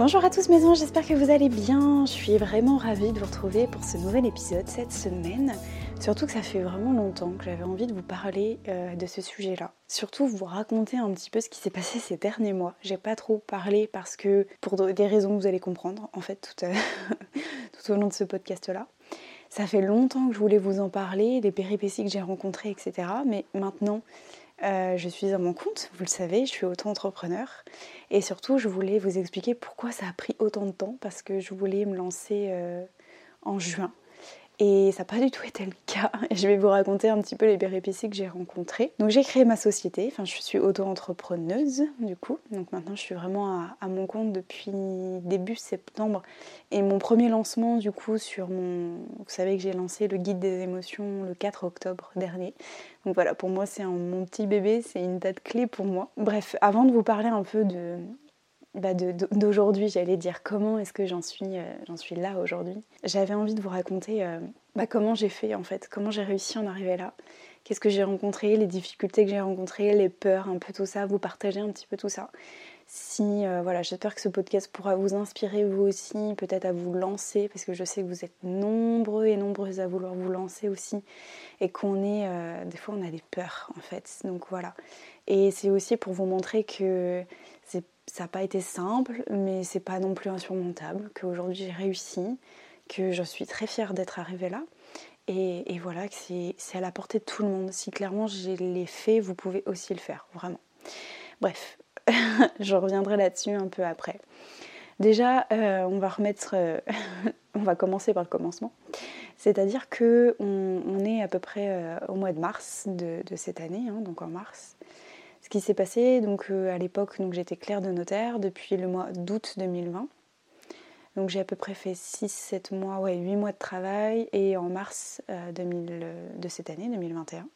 Bonjour à tous mes anges, j'espère que vous allez bien. Je suis vraiment ravie de vous retrouver pour ce nouvel épisode cette semaine. Surtout que ça fait vraiment longtemps que j'avais envie de vous parler euh, de ce sujet-là. Surtout vous raconter un petit peu ce qui s'est passé ces derniers mois. J'ai pas trop parlé parce que, pour des raisons que vous allez comprendre, en fait, tout, euh, tout au long de ce podcast-là. Ça fait longtemps que je voulais vous en parler, des péripéties que j'ai rencontrées, etc. Mais maintenant, euh, je suis à mon compte, vous le savez, je suis auto-entrepreneur. Et surtout, je voulais vous expliquer pourquoi ça a pris autant de temps, parce que je voulais me lancer en juin. Et ça n'a pas du tout été le cas. Et je vais vous raconter un petit peu les péripéties que j'ai rencontrées. Donc j'ai créé ma société, enfin je suis auto-entrepreneuse du coup. Donc maintenant je suis vraiment à, mon compte depuis début septembre. Et mon premier lancement du coup sur mon... Vous savez que j'ai lancé le guide des émotions le 4 octobre dernier. Donc voilà, pour moi c'est mon petit bébé, c'est une date clé pour moi. Bref, avant de vous parler un peu de, bah, d'aujourd'hui, j'allais dire comment est-ce que j'en suis, euh, suis là aujourd'hui. J'avais envie de vous raconter euh, bah, comment j'ai fait en fait, comment j'ai réussi à en arriver là, qu'est-ce que j'ai rencontré, les difficultés que j'ai rencontrées, les peurs, un peu tout ça, vous partager un petit peu tout ça. Si euh, voilà, j'espère que ce podcast pourra vous inspirer vous aussi, peut-être à vous lancer, parce que je sais que vous êtes nombreux et nombreuses à vouloir vous lancer aussi, et qu'on est, des fois on a des peurs en fait. Donc voilà. Et c'est aussi pour vous montrer que ça n'a pas été simple, mais c'est pas non plus insurmontable, qu'aujourd'hui j'ai réussi, que je suis très fière d'être arrivée là. Et, voilà, que c'est à la portée de tout le monde. Si clairement je l'ai fait, vous pouvez aussi le faire, vraiment. Bref, je reviendrai là-dessus un peu après. Déjà, euh, on va remettre, euh, on va commencer par le commencement. C'est-à-dire que on, est à peu près euh, au mois de mars de, cette année, hein, donc en mars ce qui s'est passé, donc euh, à l'époque, donc j'étais clerc de notaire depuis le mois d'août 2020. Donc j'ai à peu près fait 6-7 mois, ouais, 8 mois de travail et en mars 2000, euh, de cette année, 2021, en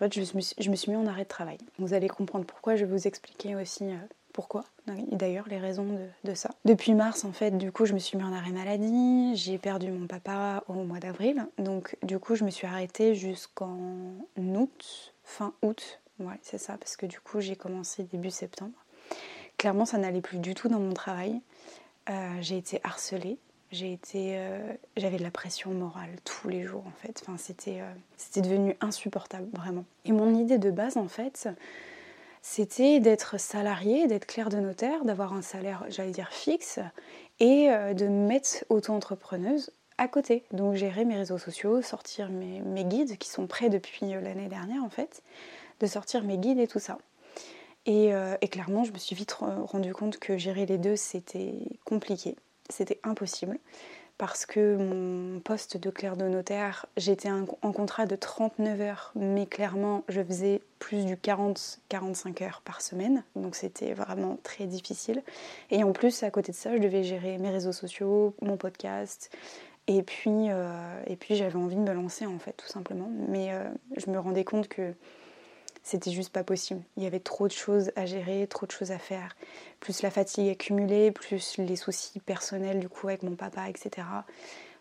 fait je me, suis, je me, suis, mis en arrêt de travail. Vous allez comprendre pourquoi, je vais vous expliquer aussi euh, pourquoi, d'ailleurs les raisons de, de, ça. Depuis mars en fait, du coup je me suis mis en arrêt maladie, j'ai perdu mon papa au mois d'avril, donc du coup je me suis arrêtée jusqu'en août, fin août Ouais, c'est ça, parce que du coup, j'ai commencé début septembre. Clairement, ça n'allait plus du tout dans mon travail. Euh, j'ai été harcelée. J'ai été, euh, j'avais de la pression morale tous les jours en fait. Enfin, c'était, euh, c'était devenu insupportable vraiment. Et mon idée de base en fait, c'était d'être salariée, d'être claire de notaire, d'avoir un salaire, j'allais dire fixe, et de me mettre auto-entrepreneuse à côté. Donc gérer mes réseaux sociaux, sortir mes guides qui sont prêts depuis l'année dernière en fait de sortir mes guides et tout ça. Euh, et, clairement, je me suis vite rendu compte que gérer les deux, c'était compliqué, c'était impossible. Parce que mon poste de clerc de notaire, j'étais en contrat de 39 heures, mais clairement, je faisais plus du 40-45 heures par semaine. Donc c'était vraiment très difficile. Et en plus, à côté de ça, je devais gérer mes réseaux sociaux, mon podcast, et puis, euh, puis j'avais envie de me lancer en fait, tout simplement. Mais euh, je me rendais compte que c'était juste pas possible. Il y avait trop de choses à gérer, trop de choses à faire, plus la fatigue accumulée, plus les soucis personnels du coup avec mon papa, etc.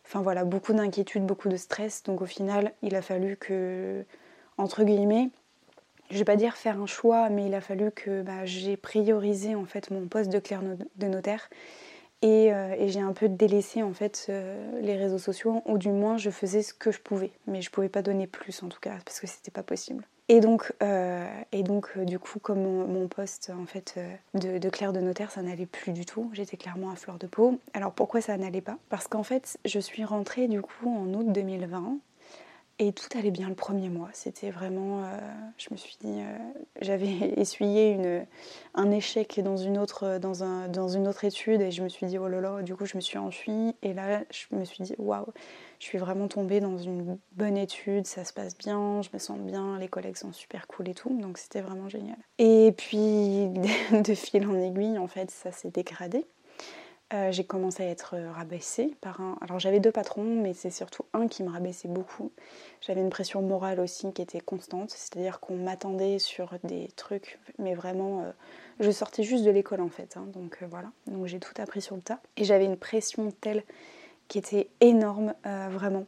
Enfin voilà, beaucoup d'inquiétudes, beaucoup de stress. Donc au final, il a fallu que, entre guillemets, je vais pas dire faire un choix, mais il a fallu que bah, j'ai priorisé en fait mon poste de clerc de notaire euh, et, j'ai un peu délaissé en fait euh, les réseaux sociaux, ou du moins je faisais ce que je pouvais, mais je pouvais pas donner plus en tout cas parce que c'était pas possible. Et donc, euh, et donc du coup, comme mon, poste en fait de, de clerc de notaire, ça n'allait plus du tout. J'étais clairement à fleur de peau. Alors pourquoi ça n'allait pas? Parce qu'en fait, je suis rentrée du coup en août 2020 Et tout allait bien le premier mois. C'était vraiment. Euh, je me suis dit. Euh, j'avais essuyé une, un échec dans une, autre, dans, un, dans une autre étude et je me suis dit, oh là là, du coup, je me suis enfuie. Et là, je me suis dit, waouh, je suis vraiment tombée dans une bonne étude, ça se passe bien, je me sens bien, les collègues sont super cool et tout. Donc, c'était vraiment génial. Et puis, de fil en aiguille, en fait, ça s'est dégradé. Euh, j'ai commencé à être rabaissée par un. Alors j'avais deux patrons, mais c'est surtout un qui me rabaissait beaucoup. J'avais une pression morale aussi qui était constante, c'est-à-dire qu'on m'attendait sur des trucs, mais vraiment, euh, je sortais juste de l'école en fait, hein, donc euh, voilà. Donc j'ai tout appris sur le tas. Et j'avais une pression telle qui était énorme, vraiment.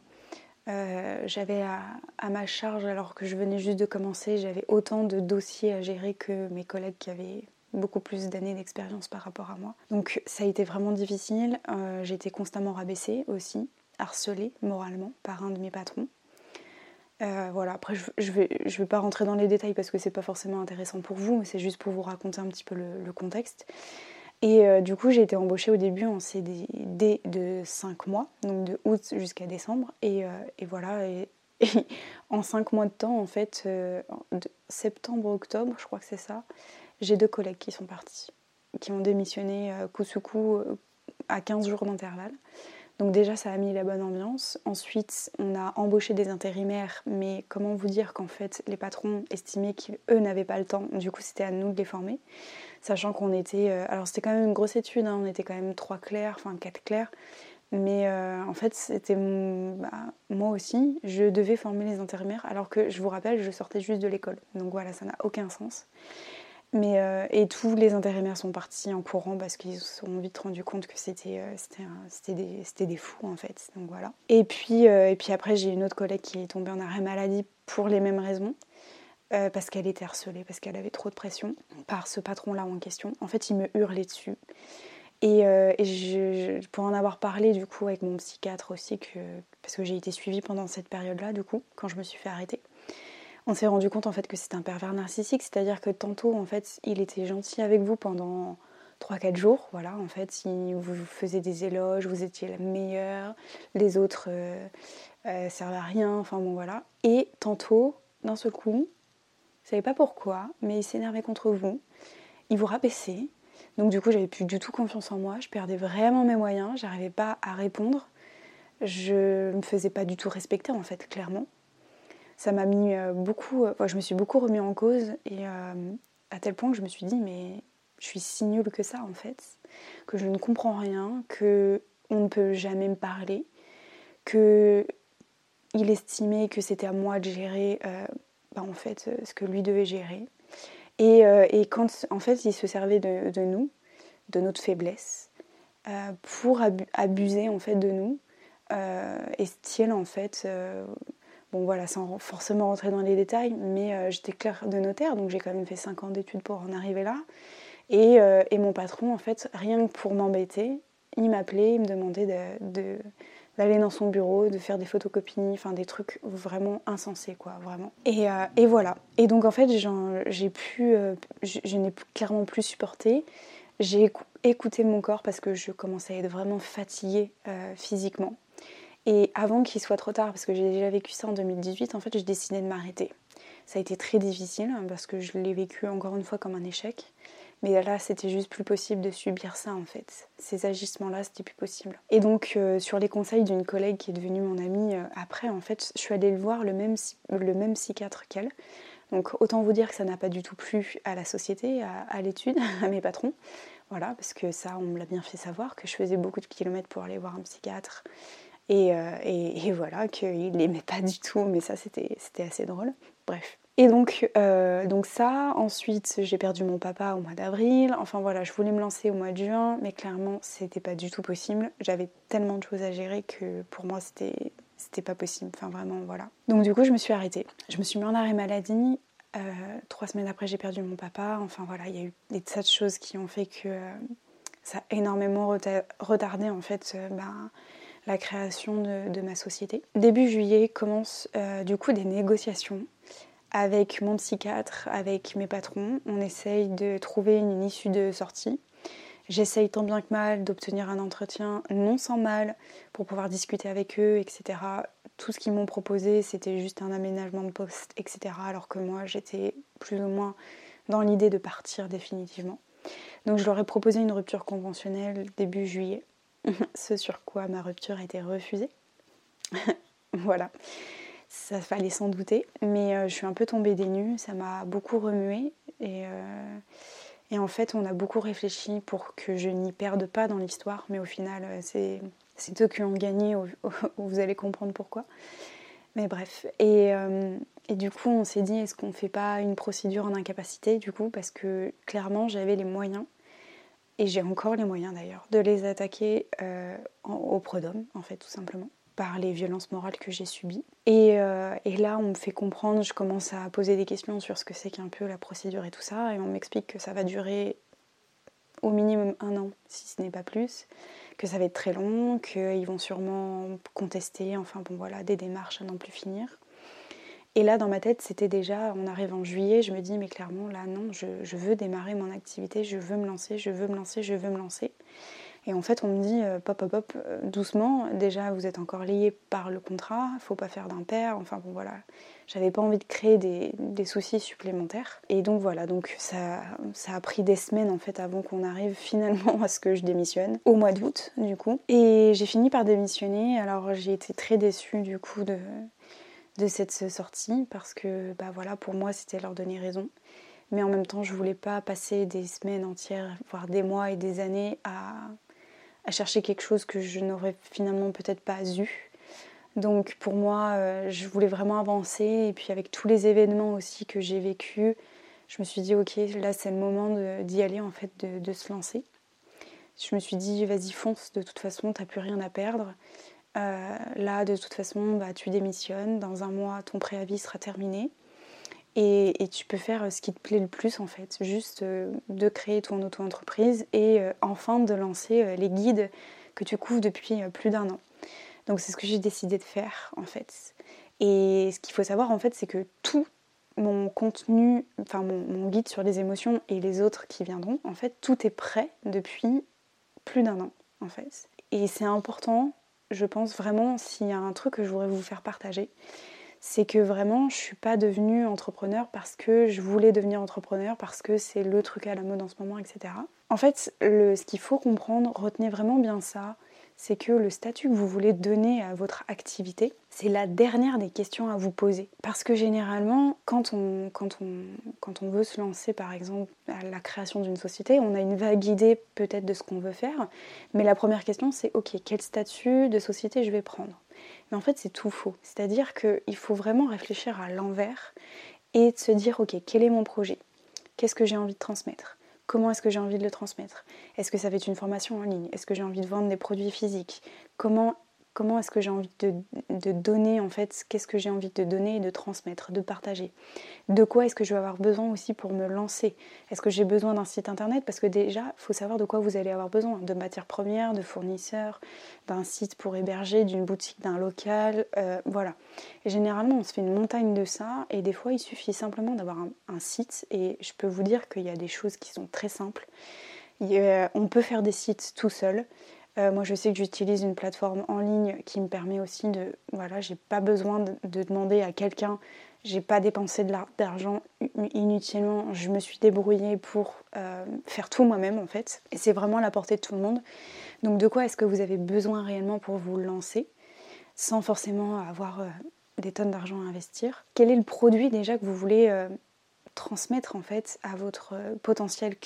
j'avais à, ma charge, alors que je venais juste de commencer, j'avais autant de dossiers à gérer que mes collègues qui avaient beaucoup plus d'années d'expérience par rapport à moi. Donc ça a été vraiment difficile. Euh, j'ai été constamment rabaissée aussi, harcelée moralement par un de mes patrons. Euh, voilà, après je, je, vais, je vais pas rentrer dans les détails parce que c'est pas forcément intéressant pour vous, mais c'est juste pour vous raconter un petit peu le, contexte. Et euh, du coup, j'ai été embauchée au début en CDD de 5 mois, donc de août jusqu'à décembre. Et, et voilà, en 5 mois de temps, en fait, de septembre-octobre, je crois que c'est ça, j'ai deux collègues qui sont partis, qui ont démissionné euh, coup sous coup euh, à 15 jours d'intervalle. Donc déjà, ça a mis la bonne ambiance. Ensuite, on a embauché des intérimaires, mais comment vous dire qu'en fait, les patrons estimaient qu'eux n'avaient pas le temps. Du coup, c'était à nous de les former. Sachant qu'on était... Euh, alors, c'était quand même une grosse étude, hein. on était quand même trois clercs, enfin quatre clercs. Mais en fait, c'était bah, moi aussi, je devais former les intérimaires, alors que je vous rappelle, je sortais juste de l'école. Donc voilà, ça n'a aucun sens. Mais, euh, et tous les intérimaires sont partis en courant parce qu'ils se sont vite rendu compte que c'était euh, des, des, fous en fait. Donc voilà. Et puis, euh, et puis après, j'ai une autre collègue qui est tombée en arrêt maladie pour les mêmes raisons. parce qu'elle était harcelée, parce qu'elle avait trop de pression par ce patron-là en question. En fait, il me hurlait dessus. Et, et pour en avoir parlé du coup avec mon psychiatre aussi, que, parce que j'ai été suivie pendant cette période-là, du coup, quand je me suis fait arrêter on s'est rendu compte en fait que c'est un pervers narcissique, c'est-à-dire que tantôt en fait il était gentil avec vous pendant 3-4 jours, voilà, en fait il vous faisait des éloges, vous étiez la meilleure, les autres euh, euh, servent à rien, enfin bon voilà. Et tantôt, d'un seul coup, vous savez pas pourquoi, mais il s'énervait contre vous, il vous rabaissait, donc du coup j'avais plus du tout confiance en moi, je perdais vraiment mes moyens, j'arrivais pas à répondre, je me faisais pas du tout respecter en fait, clairement ça m'a mis euh, beaucoup, euh, je me suis beaucoup remis en cause et euh, à tel point que je me suis dit mais je suis si nulle que ça en fait, que je ne comprends rien, que on ne peut jamais me parler, que il estimait que c'était à moi de gérer bah, en fait ce que lui devait gérer. Et, et, quand en fait il se servait de, de nous, de notre faiblesse, pour abuser en fait de nous, et style en fait Bon voilà, sans forcément rentrer dans les détails, mais euh, j'étais clerc de notaire, donc j'ai quand même fait 5 ans d'études pour en arriver là. Et, euh, et, mon patron, en fait, rien que pour m'embêter, il m'appelait, il me demandait de, d'aller dans son bureau, de faire des photocopies, enfin des trucs vraiment insensés, quoi, vraiment. Et, euh, et voilà. Et donc en fait, j'ai pu, je, n'ai clairement plus supporté. J'ai écouté mon corps parce que je commençais à être vraiment fatiguée physiquement. Et avant qu'il soit trop tard, parce que j'ai déjà vécu ça en 2018, en fait, j'ai décidé de m'arrêter. Ça a été très difficile hein, parce que je l'ai vécu encore une fois comme un échec. Mais là, c'était juste plus possible de subir ça en fait. Ces agissements-là, c'était plus possible. Et donc, euh, sur les conseils d'une collègue qui est devenue mon amie euh, après, en fait, je suis allée le voir le même, psychiatre qu'elle. Donc, autant vous dire que ça n'a pas du tout plu à la société, à l'étude, à mes patrons. Voilà, parce que ça, on me l'a bien fait savoir, que je faisais beaucoup de kilomètres pour aller voir un psychiatre euh, et, voilà, qu'il l'aimait pas du tout, mais ça c'était assez drôle. Bref. Et donc, euh, donc ça, ensuite j'ai perdu mon papa au mois d'avril. Enfin voilà, je voulais me lancer au mois de juin, mais clairement c'était pas du tout possible. J'avais tellement de choses à gérer que pour moi c'était c'était pas possible. Enfin vraiment voilà. Donc du coup je me suis arrêtée. Je me suis mis en arrêt maladie. Euh, trois semaines après j'ai perdu mon papa. Enfin voilà, il y a eu des tas de choses qui ont fait que ça a énormément retardé en fait ben, la création de, ma société. Début juillet commencent euh, du coup des négociations avec mon psychiatre, avec mes patrons. On essaye de trouver une issue de sortie. J'essaye tant bien que mal d'obtenir un entretien non sans mal pour pouvoir discuter avec eux, etc. tout ce qu'ils m'ont proposé, c'était juste un aménagement de poste, etc. Alors que moi, j'étais plus ou moins dans l'idée de partir définitivement. Donc je leur ai proposé une rupture conventionnelle début juillet, ce sur quoi ma rupture a été refusée. voilà, ça fallait s'en douter, mais euh, je suis un peu tombée des nues, ça m'a beaucoup remué et, euh, et, en fait on a beaucoup réfléchi pour que je n'y perde pas dans l'histoire, mais au final euh, c'est eux qui ont gagné, vous allez comprendre pourquoi. Mais bref, et, et du coup, on s'est dit, est-ce qu'on ne fait pas une procédure en incapacité, du coup, parce que clairement, j'avais les moyens, et j'ai encore les moyens d'ailleurs, de les attaquer euh, au en fait, tout simplement, par les violences morales que j'ai subies. Et, euh, et, là, on me fait comprendre, je commence à poser des questions sur ce que c'est qu'un peu la procédure et tout ça, et on m'explique que ça va durer au minimum un an, si ce n'est pas plus, que ça va être très long, qu'ils vont sûrement contester, enfin bon voilà, des démarches à n'en plus finir. Et là, dans ma tête, c'était déjà, on arrive en juillet, je me dis, mais clairement, là, non, je, veux démarrer mon activité, je veux me lancer, je veux me lancer, je veux me lancer. Et en fait, on me dit, euh, pop, pop, pop, euh, doucement, déjà, vous êtes encore lié par le contrat, faut pas faire d'impair, enfin bon, voilà. J'avais pas envie de créer des, soucis supplémentaires. Et donc voilà, donc ça, ça a pris des semaines en fait avant qu'on arrive finalement à ce que je démissionne, au mois d'août du coup. Et j'ai fini par démissionner, alors j'ai été très déçue du coup de, de cette sortie parce que bah voilà pour moi c'était leur donner raison. Mais en même temps je voulais pas passer des semaines entières voire des mois et des années à, chercher quelque chose que je n'aurais finalement peut-être pas eu. Donc pour moi euh, je voulais vraiment avancer. Et puis avec tous les événements aussi que j'ai vécu je me suis dit ok là c'est le moment d'y aller en fait de, de, se lancer. Je me suis dit vas-y fonce. De toute façon t'as plus rien à perdre euh, là, de toute façon, bah, tu démissionnes. Dans un mois, ton préavis sera terminé. Et, tu peux faire ce qui te plaît le plus, en fait. Juste euh, de créer ton auto-entreprise et euh, enfin de lancer les guides que tu couvres depuis plus d'un an. Donc, c'est ce que j'ai décidé de faire, en fait. Et ce qu'il faut savoir, en fait, c'est que tout mon contenu, enfin mon, guide sur les émotions et les autres qui viendront, en fait, tout est prêt depuis plus d'un an, en fait. Et c'est important je pense vraiment, s'il y a un truc que je voudrais vous faire partager, c'est que vraiment, je suis pas devenue entrepreneur parce que je voulais devenir entrepreneur, parce que c'est le truc à la mode en ce moment, etc. En fait, ce qu'il faut comprendre, retenez vraiment bien ça, c'est que le statut que vous voulez donner à votre activité, c'est la dernière des questions à vous poser. Parce que généralement, quand on, veut se lancer, par exemple, à la création d'une société, on a une vague idée peut-être de ce qu'on veut faire, mais la première question, c'est OK, quel statut de société je vais prendre? Mais en fait, c'est tout faux. C'est-à-dire qu'il faut vraiment réfléchir à l'envers et se dire OK, quel est mon projet? Qu'est-ce que j'ai envie de transmettre? Comment est-ce que j'ai envie de le transmettre? Est-ce que ça va être une formation en ligne? Est-ce que j'ai envie de vendre des produits physiques? Comment comment est-ce que j'ai envie de, donner en fait, qu'est-ce que j'ai envie de donner et de transmettre, de partager. De quoi est-ce que je vais avoir besoin aussi pour me lancer? Est-ce que j'ai besoin d'un site internet? Parce que déjà, il faut savoir de quoi vous allez avoir besoin, de matières premières, de fournisseurs, d'un site pour héberger, d'une boutique, d'un local, euh, voilà. Généralement, on se fait une montagne de ça et des fois, il suffit simplement d'avoir un, site et je peux vous dire qu'il y a des choses qui sont très simples. on peut faire des sites tout seul. Euh, moi, je sais que j'utilise une plateforme en ligne qui me permet aussi de. Voilà, j'ai pas besoin de, demander à quelqu'un. J'ai pas dépensé d'argent inutilement. Je me suis débrouillée pour euh, faire tout moi-même en fait. Et c'est vraiment à la portée de tout le monde. Donc, de quoi est-ce que vous avez besoin réellement pour vous lancer sans forcément avoir euh, des tonnes d'argent à investir? Quel est le produit déjà que vous voulez transmettre en fait à votre euh, potentiel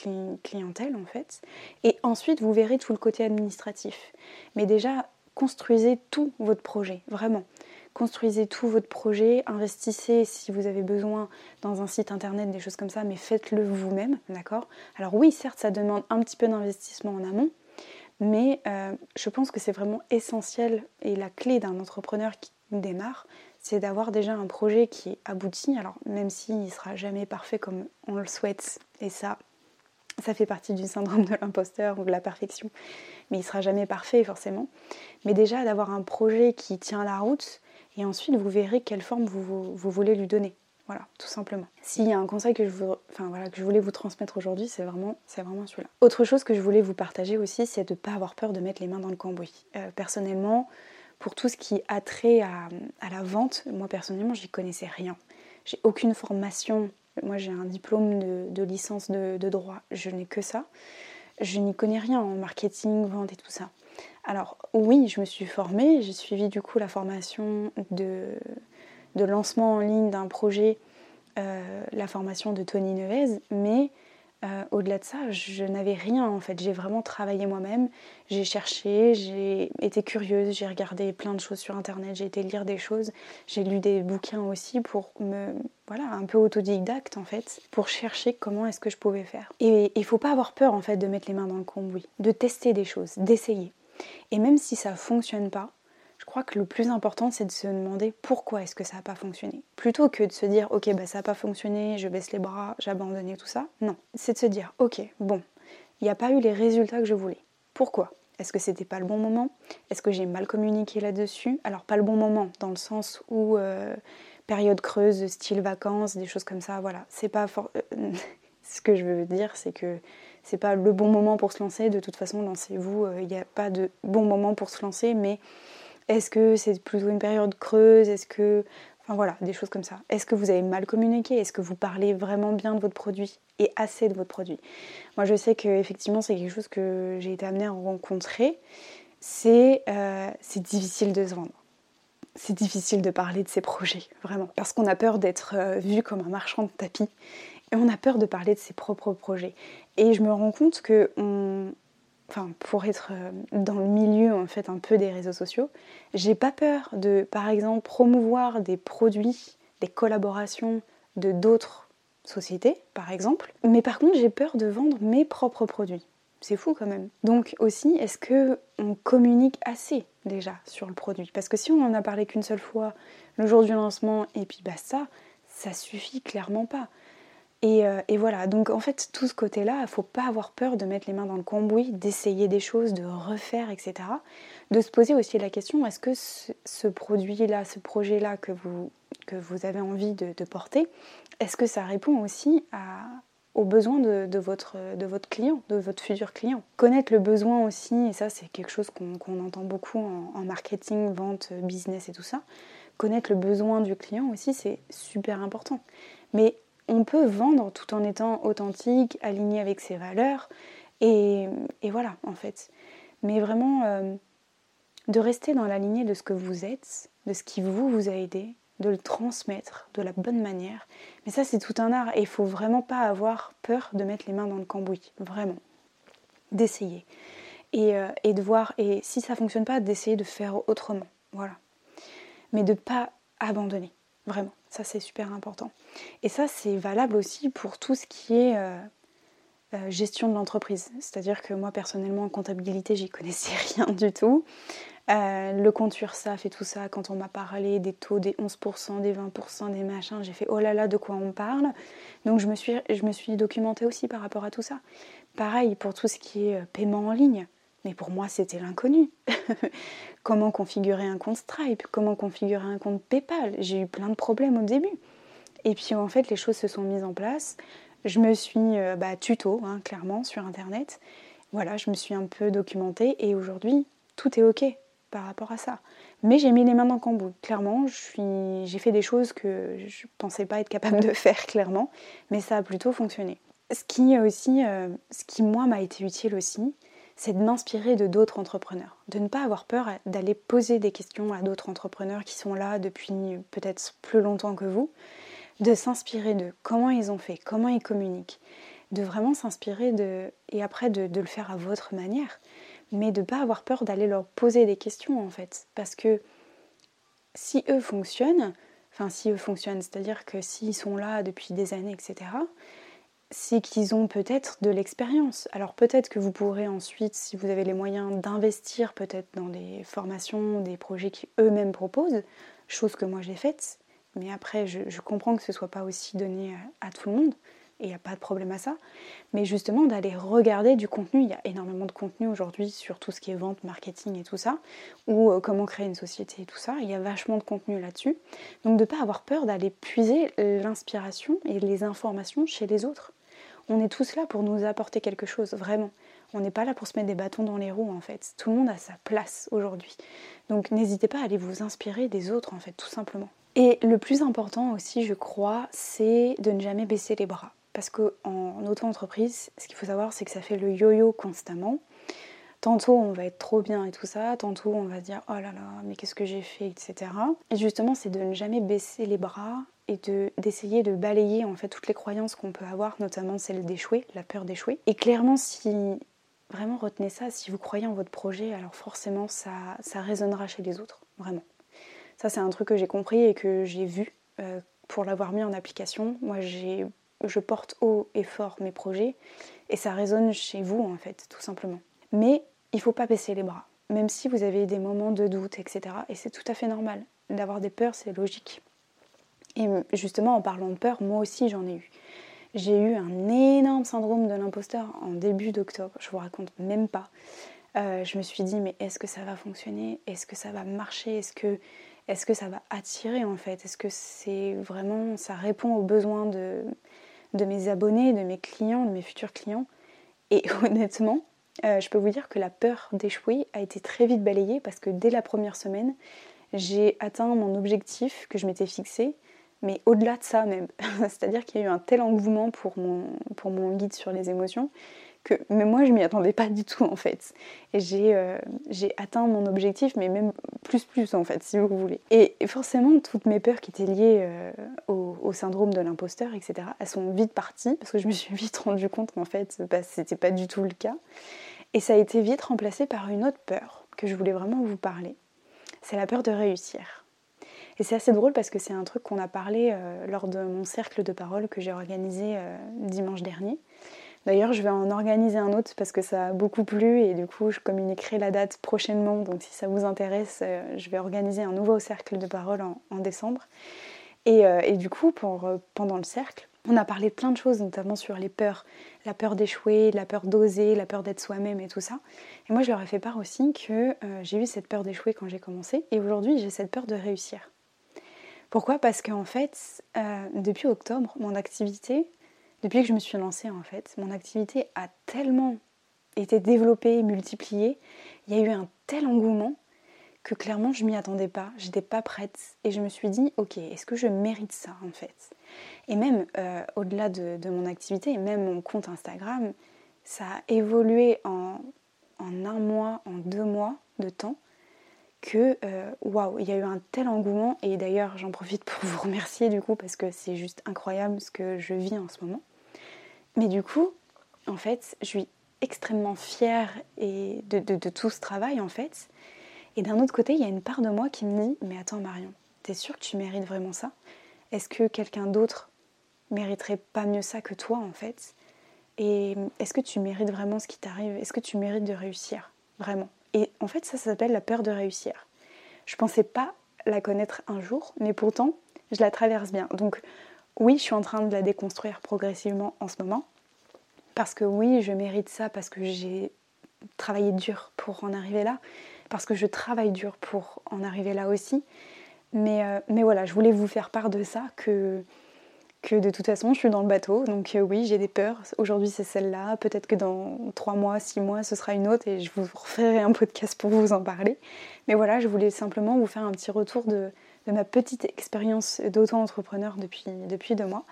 clientèle en fait. Et ensuite, vous verrez tout le côté administratif. Mais déjà, construisez tout votre projet, vraiment. Construisez tout votre projet, investissez si vous avez besoin dans un site internet, des choses comme ça, mais faites-le vous-même, d'accord? Alors oui, certes, ça demande un petit peu d'investissement en amont, mais euh, je pense que c'est vraiment essentiel et la clé d'un entrepreneur qui démarre, c'est d'avoir déjà un projet qui est abouti. Alors même s'il ne sera jamais parfait comme on le souhaite, et ça, ça fait partie du syndrome de l'imposteur ou de la perfection, mais il sera jamais parfait forcément. Mais déjà d'avoir un projet qui tient la route, et ensuite vous verrez quelle forme vous, voulez lui donner. Voilà, tout simplement. S'il y a un conseil que je voulais vous transmettre aujourd'hui, c'est vraiment, c'est vraiment celui-là. Autre chose que je voulais vous partager aussi, c'est de ne pas avoir peur de mettre les mains dans le cambouis. Euh, personnellement, pour tout ce qui a trait à, la vente, moi personnellement, j'y connaissais rien. J'ai aucune formation. Moi, j'ai un diplôme de, licence de, droit. Je n'ai que ça. Je n'y connais rien en marketing, vente et tout ça. Alors oui, je me suis formée. J'ai suivi du coup la formation de, lancement en ligne d'un projet, euh, la formation de Tony Nevez, mais euh, au-delà de ça, je n'avais rien en fait. J'ai vraiment travaillé moi-même. J'ai cherché, j'ai été curieuse, j'ai regardé plein de choses sur internet, j'ai été lire des choses, j'ai lu des bouquins aussi pour me. Voilà, un peu autodidacte en fait, pour chercher comment est-ce que je pouvais faire. Et il faut pas avoir peur en fait de mettre les mains dans le cambouis, de tester des choses, d'essayer. Et même si ça fonctionne pas, crois que le plus important, c'est de se demander pourquoi est-ce que ça n'a pas fonctionné. Plutôt que de se dire, ok, bah, ça n'a pas fonctionné, je baisse les bras, j'abandonne tout ça. Non, c'est de se dire, ok, bon, il n'y a pas eu les résultats que je voulais. Pourquoi? Est-ce que c'était pas le bon moment? Est-ce que j'ai mal communiqué là-dessus? Alors, pas le bon moment, dans le sens où euh, période creuse, style vacances, des choses comme ça, voilà. C'est pas fort. Euh, ce que je veux dire, c'est que c'est pas le bon moment pour se lancer. De toute façon, lancez-vous. Euh, il n'y a pas de bon moment pour se lancer, mais est-ce que c'est plutôt une période creuse? Est-ce que. Enfin voilà, des choses comme ça. Est-ce que vous avez mal communiqué? Est-ce que vous parlez vraiment bien de votre produit et assez de votre produit? Moi je sais qu'effectivement c'est quelque chose que j'ai été amenée à rencontrer. C'est euh, difficile de se vendre. C'est difficile de parler de ses projets, vraiment. Parce qu'on a peur d'être euh, vu comme un marchand de tapis. Et on a peur de parler de ses propres projets. Et je me rends compte que on, enfin pour être euh, dans le milieu en fait un peu des réseaux sociaux, j'ai pas peur de par exemple promouvoir des produits, des collaborations de d'autres sociétés par exemple, mais par contre j'ai peur de vendre mes propres produits. C'est fou quand même. Donc aussi, est-ce que on communique assez déjà sur le produit? Parce que si on en a parlé qu'une seule fois le jour du lancement et puis bah ça, ça suffit clairement pas. Euh, et, voilà, donc en fait, tout ce côté-là, il ne faut pas avoir peur de mettre les mains dans le cambouis, d'essayer des choses, de refaire, etc. De se poser aussi la question, est-ce que ce, produit-là, ce projet-là que vous, que vous avez envie de, porter, est-ce que ça répond aussi aux besoins de, votre, de votre client, de votre futur client? Connaître le besoin aussi, et ça c'est quelque chose qu'on entend beaucoup en, en marketing, vente, business et tout ça, connaître le besoin du client aussi, c'est super important. Mais on peut vendre tout en étant authentique, aligné avec ses valeurs. Et, voilà, en fait. Mais vraiment, euh, de rester dans la lignée de ce que vous êtes, de ce qui vous vous a aidé, de le transmettre de la bonne manière. Mais ça, c'est tout un art et il faut vraiment pas avoir peur de mettre les mains dans le cambouis, vraiment. D'essayer. Et, euh, de voir, et si ça fonctionne pas, d'essayer de faire autrement. Voilà. Mais de pas abandonner, vraiment. Ça, c'est super important. Et ça, c'est valable aussi pour tout ce qui est euh, euh, gestion de l'entreprise. C'est-à-dire que moi, personnellement, en comptabilité, j'y connaissais rien du tout. Euh, le compte URSAF et tout ça, quand on m'a parlé des taux des 11%, des 20%, des machins, j'ai fait oh là là, de quoi on parle Donc je me suis, je me suis documentée aussi par rapport à tout ça. Pareil pour tout ce qui est paiement en ligne. Mais pour moi, c'était l'inconnu. comment configurer un compte Stripe? Comment configurer un compte PayPal? J'ai eu plein de problèmes au début. Et puis en fait, les choses se sont mises en place. Je me suis euh, bah, tuto, hein, clairement, sur Internet. Voilà, je me suis un peu documentée et aujourd'hui, tout est OK par rapport à ça. Mais j'ai mis les mains dans le cambouis. Clairement, j'ai fait des choses que je ne pensais pas être capable de faire, clairement. Mais ça a plutôt fonctionné. Ce qui, aussi, euh, ce qui moi, m'a été utile aussi, c'est de m'inspirer de d'autres entrepreneurs, de ne pas avoir peur d'aller poser des questions à d'autres entrepreneurs qui sont là depuis peut-être plus longtemps que vous, de s'inspirer de comment ils ont fait, comment ils communiquent, de vraiment s'inspirer de et après de, le faire à votre manière, mais de ne pas avoir peur d'aller leur poser des questions en fait, parce que si eux fonctionnent, enfin si eux fonctionnent, c'est-à-dire que s'ils sont là depuis des années, etc., c'est qu'ils ont peut-être de l'expérience. Alors peut-être que vous pourrez ensuite, si vous avez les moyens d'investir peut-être dans des formations, des projets qui eux-mêmes proposent, chose que moi j'ai faite, mais après je, comprends que ce ne soit pas aussi donné à, tout le monde, et il n'y a pas de problème à ça, mais justement d'aller regarder du contenu, il y a énormément de contenu aujourd'hui sur tout ce qui est vente, marketing et tout ça, ou euh, comment créer une société et tout ça, il y a vachement de contenu là-dessus, donc de ne pas avoir peur d'aller puiser l'inspiration et les informations chez les autres on est tous là pour nous apporter quelque chose, vraiment. On n'est pas là pour se mettre des bâtons dans les roues en fait. Tout le monde a sa place aujourd'hui. Donc n'hésitez pas à aller vous inspirer des autres en fait, tout simplement. Et le plus important aussi, je crois, c'est de ne jamais baisser les bras. Parce qu'en auto-entreprise, ce qu'il faut savoir, c'est que ça fait le yo-yo constamment. Tantôt on va être trop bien et tout ça, tantôt on va se dire oh là là, mais qu'est-ce que j'ai fait, etc. Et justement, c'est de ne jamais baisser les bras et d'essayer de, balayer en fait toutes les croyances qu'on peut avoir, notamment celle d'échouer, la peur d'échouer. Et clairement, si vraiment retenez ça, si vous croyez en votre projet, alors forcément ça, ça résonnera chez les autres, vraiment. Ça, c'est un truc que j'ai compris et que j'ai vu euh, pour l'avoir mis en application. Moi, je porte haut et fort mes projets et ça résonne chez vous en fait, tout simplement. Mais il ne faut pas baisser les bras, même si vous avez des moments de doute, etc. Et c'est tout à fait normal. D'avoir des peurs, c'est logique. Et justement, en parlant de peur, moi aussi j'en ai eu. J'ai eu un énorme syndrome de l'imposteur en début d'octobre, je vous raconte même pas. Euh, je me suis dit, mais est-ce que ça va fonctionner? Est-ce que ça va marcher? Est-ce que, est que ça va attirer en fait? Est-ce que c'est vraiment, ça répond aux besoins de, de mes abonnés, de mes clients, de mes futurs clients? Et honnêtement, euh, je peux vous dire que la peur d'échouer a été très vite balayée parce que dès la première semaine, j'ai atteint mon objectif que je m'étais fixé, mais au-delà de ça même. C'est-à-dire qu'il y a eu un tel engouement pour mon, pour mon guide sur les émotions que mais moi je m'y attendais pas du tout en fait. Et j'ai euh, atteint mon objectif, mais même plus plus en fait, si vous voulez. Et, forcément, toutes mes peurs qui étaient liées euh, au, syndrome de l'imposteur, etc., elles sont vite parties parce que je me suis vite rendu compte qu'en fait, bah, c'était pas du tout le cas. Et ça a été vite remplacé par une autre peur que je voulais vraiment vous parler. C'est la peur de réussir. Et c'est assez drôle parce que c'est un truc qu'on a parlé euh, lors de mon cercle de parole que j'ai organisé euh, dimanche dernier. D'ailleurs, je vais en organiser un autre parce que ça a beaucoup plu et du coup, je communiquerai la date prochainement. Donc, si ça vous intéresse, euh, je vais organiser un nouveau cercle de parole en, décembre. Et, du coup, pendant le cercle, on a parlé de plein de choses, notamment sur les peurs, la peur d'échouer, la peur d'oser, la peur d'être soi-même et tout ça. Et moi, je leur ai fait part aussi que j'ai eu cette peur d'échouer quand j'ai commencé, et aujourd'hui, j'ai cette peur de réussir. Pourquoi? Parce qu'en fait, euh, depuis octobre, mon activité, depuis que je me suis lancée en fait, mon activité a tellement été développée, multipliée, il y a eu un tel engouement que clairement je m'y attendais pas, j'étais pas prête et je me suis dit ok est-ce que je mérite ça en fait? Et même euh, au-delà de, mon activité, même mon compte Instagram, ça a évolué en, un mois, en deux mois de temps que euh, waouh, il y a eu un tel engouement. Et d'ailleurs j'en profite pour vous remercier du coup parce que c'est juste incroyable ce que je vis en ce moment. Mais du coup, en fait, je suis extrêmement fière et de, de tout ce travail en fait. Et d'un autre côté, il y a une part de moi qui me dit Mais attends, Marion, t'es sûre que tu mérites vraiment ça? Est-ce que quelqu'un d'autre mériterait pas mieux ça que toi, en fait? Et est-ce que tu mérites vraiment ce qui t'arrive? Est-ce que tu mérites de réussir Vraiment? Et en fait, ça, s'appelle la peur de réussir. Je pensais pas la connaître un jour, mais pourtant, je la traverse bien. Donc, oui, je suis en train de la déconstruire progressivement en ce moment. Parce que oui, je mérite ça, parce que j'ai travaillé dur pour en arriver là parce que je travaille dur pour en arriver là aussi. Mais, euh, mais voilà, je voulais vous faire part de ça, que, que de toute façon, je suis dans le bateau. Donc euh, oui, j'ai des peurs. Aujourd'hui, c'est celle-là. Peut-être que dans 3 mois, 6 mois, ce sera une autre et je vous referai un podcast pour vous en parler. Mais voilà, je voulais simplement vous faire un petit retour de, ma petite expérience d'auto-entrepreneur depuis, depuis deux mois.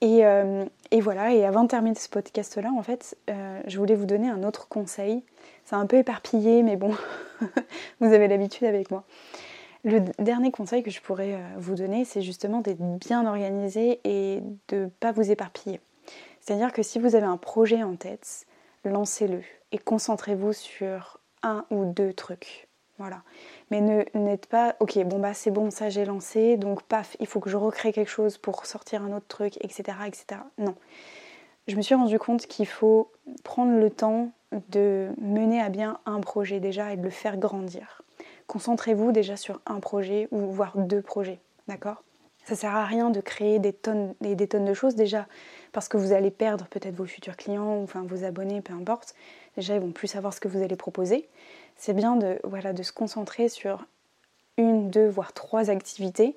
Et, euh, et, voilà, et avant de terminer ce podcast-là, en fait, je voulais vous donner un autre conseil c'est un peu éparpillé, mais bon, vous avez l'habitude avec moi. Le dernier conseil que je pourrais euh, vous donner, c'est justement d'être bien organisé et de ne pas vous éparpiller. C'est-à-dire que si vous avez un projet en tête, lancez-le et concentrez-vous sur un ou deux trucs. Voilà. Mais ne n'êtes pas, ok, bon bah c'est bon, ça j'ai lancé, donc paf, il faut que je recrée quelque chose pour sortir un autre truc, etc. etc. Non. Je me suis rendu compte qu'il faut prendre le temps de mener à bien un projet déjà et de le faire grandir. Concentrez-vous déjà sur un projet ou voire deux projets, d'accord? Ça sert à rien de créer des tonnes et des tonnes de choses déjà parce que vous allez perdre peut-être vos futurs clients ou enfin vos abonnés, peu importe. Déjà, ils vont plus savoir ce que vous allez proposer. C'est bien de, se concentrer sur une, deux, voire trois activités,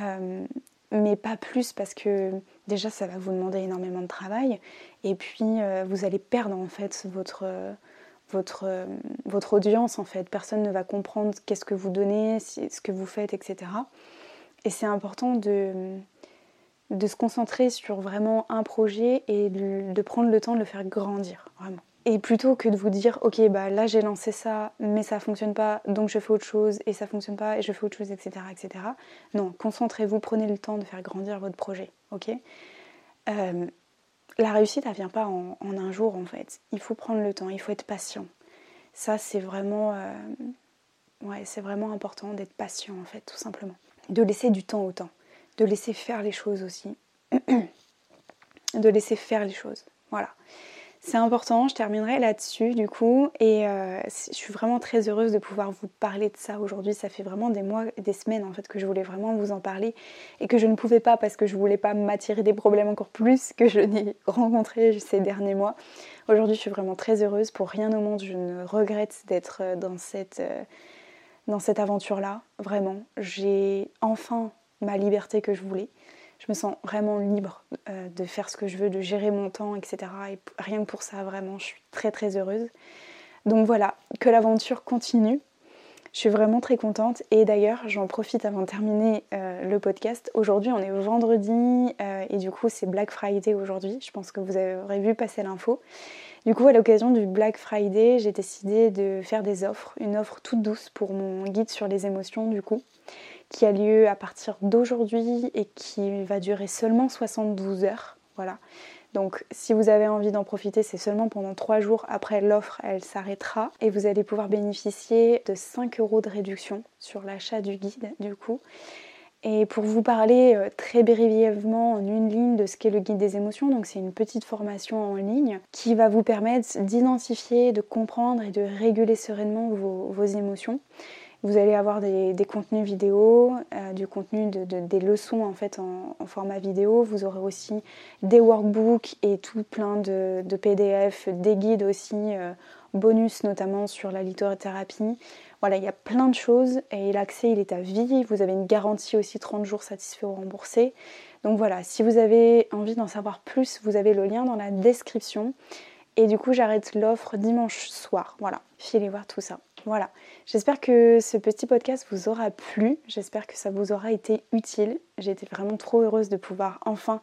euh, mais pas plus parce que déjà ça va vous demander énormément de travail Et puis euh, vous allez perdre en fait votre, votre, votre audience en fait. Personne ne va comprendre qu'est-ce que vous donnez, ce que vous faites, etc. Et c'est important de, de se concentrer sur vraiment un projet et de, prendre le temps de le faire grandir, vraiment. Et plutôt que de vous dire, ok, bah là j'ai lancé ça, mais ça fonctionne pas, donc je fais autre chose, et ça fonctionne pas, et je fais autre chose, etc. etc. Non, concentrez-vous, prenez le temps de faire grandir votre projet, ok? Euh, La réussite, elle vient pas en, un jour en fait. Il faut prendre le temps, il faut être patient. Ça, c'est vraiment, euh, c'est vraiment important d'être patient en fait, tout simplement. De laisser du temps au temps de laisser faire les choses aussi. de laisser faire les choses. Voilà. C'est important, je terminerai là-dessus du coup et euh, je suis vraiment très heureuse de pouvoir vous parler de ça aujourd'hui. Ça fait vraiment des mois, des semaines en fait que je voulais vraiment vous en parler et que je ne pouvais pas parce que je voulais pas m'attirer des problèmes encore plus que je n'ai rencontrés ces derniers mois. Aujourd'hui je suis vraiment très heureuse, pour rien au monde je ne regrette d'être euh, dans cette, euh, dans cette aventure-là, vraiment. J'ai enfin ma liberté que je voulais. Je me sens vraiment libre euh, de faire ce que je veux, de gérer mon temps, etc. Et rien que pour ça, vraiment, je suis très très heureuse. Donc voilà, que l'aventure continue. Je suis vraiment très contente et d'ailleurs j'en profite avant de terminer euh, le podcast. Aujourd'hui on est vendredi euh, et du coup c'est Black Friday aujourd'hui. Je pense que vous aurez vu passer l'info. Du coup à l'occasion du Black Friday j'ai décidé de faire des offres, une offre toute douce pour mon guide sur les émotions du coup qui a lieu à partir d'aujourd'hui et qui va durer seulement 72 heures. Voilà. Donc si vous avez envie d'en profiter, c'est seulement pendant 3 jours. Après l'offre, elle s'arrêtera et vous allez pouvoir bénéficier de 5 euros de réduction sur l'achat du guide du coup. Et pour vous parler euh, très brièvement en une ligne de ce qu'est le guide des émotions, donc c'est une petite formation en ligne qui va vous permettre d'identifier, de comprendre et de réguler sereinement vos émotions. Vous allez avoir des, contenus vidéo, euh, du contenu de, des leçons en fait en, format vidéo. Vous aurez aussi des workbooks et tout plein de, PDF, des guides aussi, euh, bonus notamment sur la lithothérapie. Voilà, il y a plein de choses et l'accès il est à vie. Vous avez une garantie aussi 30 jours satisfait ou remboursé. Donc voilà, si vous avez envie d'en savoir plus, vous avez le lien dans la description. Et du coup, j'arrête l'offre dimanche soir. Voilà, filez voir tout ça. Voilà, j'espère que ce petit podcast vous aura plu, j'espère que ça vous aura été utile. J'ai été vraiment trop heureuse de pouvoir enfin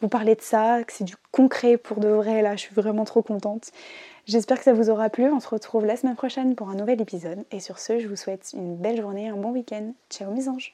vous parler de ça, que c'est du concret pour de vrai, là je suis vraiment trop contente. J'espère que ça vous aura plu, on se retrouve la semaine prochaine pour un nouvel épisode et sur ce je vous souhaite une belle journée, un bon week-end. Ciao mes anges